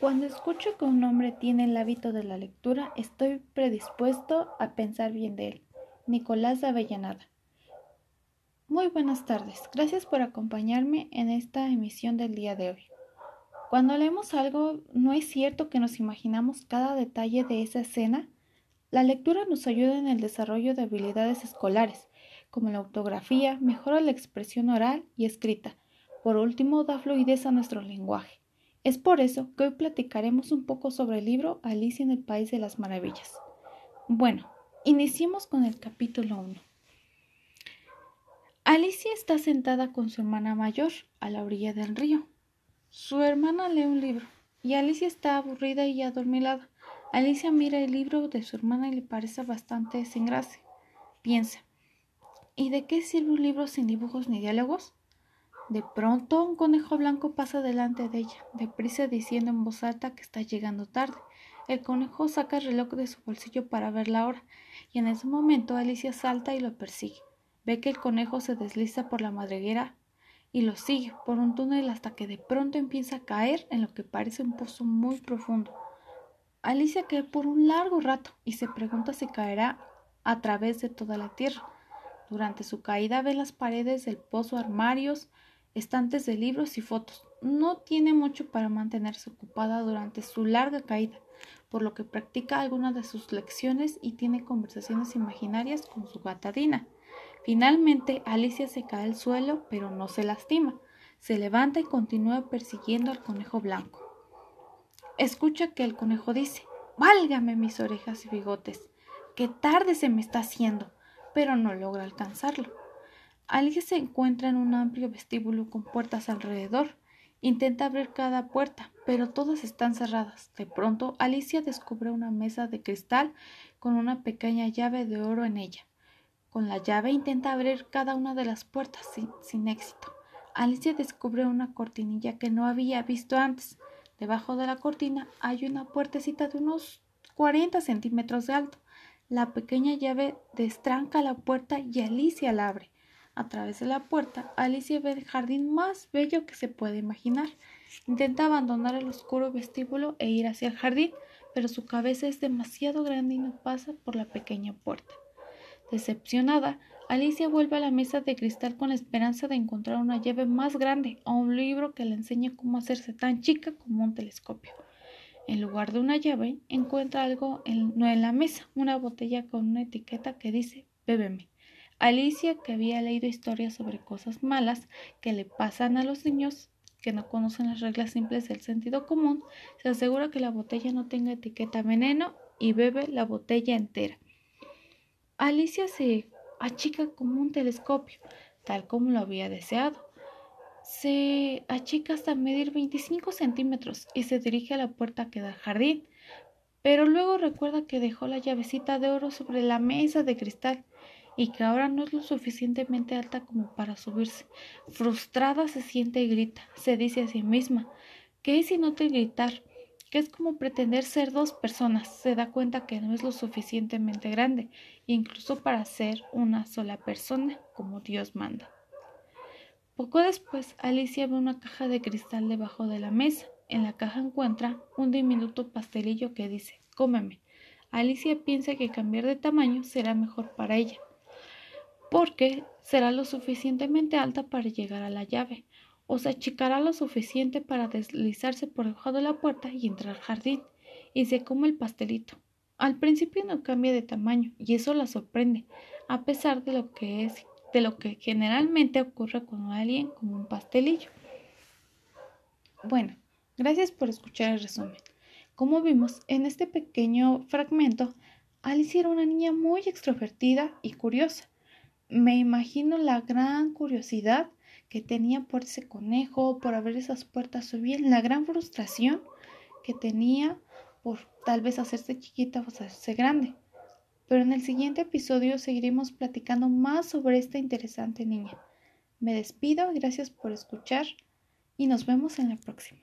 Cuando escucho que un hombre tiene el hábito de la lectura, estoy predispuesto a pensar bien de él. Nicolás de Avellanada. Muy buenas tardes. Gracias por acompañarme en esta emisión del día de hoy. Cuando leemos algo, no es cierto que nos imaginamos cada detalle de esa escena. La lectura nos ayuda en el desarrollo de habilidades escolares, como la ortografía, mejora la expresión oral y escrita. Por último, da fluidez a nuestro lenguaje. Es por eso que hoy platicaremos un poco sobre el libro Alicia en el País de las Maravillas. Bueno, iniciemos con el capítulo 1. Alicia está sentada con su hermana mayor a la orilla del río. Su hermana lee un libro y Alicia está aburrida y adormilada. Alicia mira el libro de su hermana y le parece bastante sin. Piensa, ¿y de qué sirve un libro sin dibujos ni diálogos? De pronto un conejo blanco pasa delante de ella, deprisa diciendo en voz alta que está llegando tarde. El conejo saca el reloj de su bolsillo para ver la hora, y en ese momento Alicia salta y lo persigue. Ve que el conejo se desliza por la madriguera y lo sigue por un túnel hasta que de pronto empieza a caer en lo que parece un pozo muy profundo. Alicia cae por un largo rato y se pregunta si caerá a través de toda la tierra. Durante su caída ve las paredes del pozo armarios, estantes de libros y fotos. No tiene mucho para mantenerse ocupada durante su larga caída, por lo que practica algunas de sus lecciones y tiene conversaciones imaginarias con su gatadina. Finalmente, Alicia se cae al suelo, pero no se lastima. Se levanta y continúa persiguiendo al conejo blanco. Escucha que el conejo dice Válgame mis orejas y bigotes. Qué tarde se me está haciendo, pero no logra alcanzarlo. Alicia se encuentra en un amplio vestíbulo con puertas alrededor. Intenta abrir cada puerta, pero todas están cerradas. De pronto, Alicia descubre una mesa de cristal con una pequeña llave de oro en ella. Con la llave intenta abrir cada una de las puertas sin, sin éxito. Alicia descubre una cortinilla que no había visto antes. Debajo de la cortina hay una puertecita de unos 40 centímetros de alto. La pequeña llave destranca la puerta y Alicia la abre. A través de la puerta, Alicia ve el jardín más bello que se puede imaginar. Intenta abandonar el oscuro vestíbulo e ir hacia el jardín, pero su cabeza es demasiado grande y no pasa por la pequeña puerta. Decepcionada, Alicia vuelve a la mesa de cristal con la esperanza de encontrar una llave más grande o un libro que le enseñe cómo hacerse tan chica como un telescopio. En lugar de una llave, encuentra algo en, no en la mesa, una botella con una etiqueta que dice Bébeme. Alicia, que había leído historias sobre cosas malas que le pasan a los niños que no conocen las reglas simples del sentido común, se asegura que la botella no tenga etiqueta veneno y bebe la botella entera. Alicia se achica como un telescopio, tal como lo había deseado. Se achica hasta medir 25 centímetros y se dirige a la puerta que da al jardín, pero luego recuerda que dejó la llavecita de oro sobre la mesa de cristal y que ahora no es lo suficientemente alta como para subirse. Frustrada se siente y grita. Se dice a sí misma, ¿qué es inútil gritar? que es como pretender ser dos personas. Se da cuenta que no es lo suficientemente grande, incluso para ser una sola persona, como Dios manda. Poco después, Alicia ve una caja de cristal debajo de la mesa. En la caja encuentra un diminuto pastelillo que dice, cómeme. Alicia piensa que cambiar de tamaño será mejor para ella porque será lo suficientemente alta para llegar a la llave, o se achicará lo suficiente para deslizarse por debajo de la puerta y entrar al jardín, y se come el pastelito. Al principio no cambia de tamaño, y eso la sorprende, a pesar de lo que es, de lo que generalmente ocurre con alguien como un pastelillo. Bueno, gracias por escuchar el resumen. Como vimos en este pequeño fragmento, Alice era una niña muy extrovertida y curiosa me imagino la gran curiosidad que tenía por ese conejo, por abrir esas puertas o bien la gran frustración que tenía por tal vez hacerse chiquita o hacerse grande. Pero en el siguiente episodio seguiremos platicando más sobre esta interesante niña. Me despido, gracias por escuchar y nos vemos en la próxima.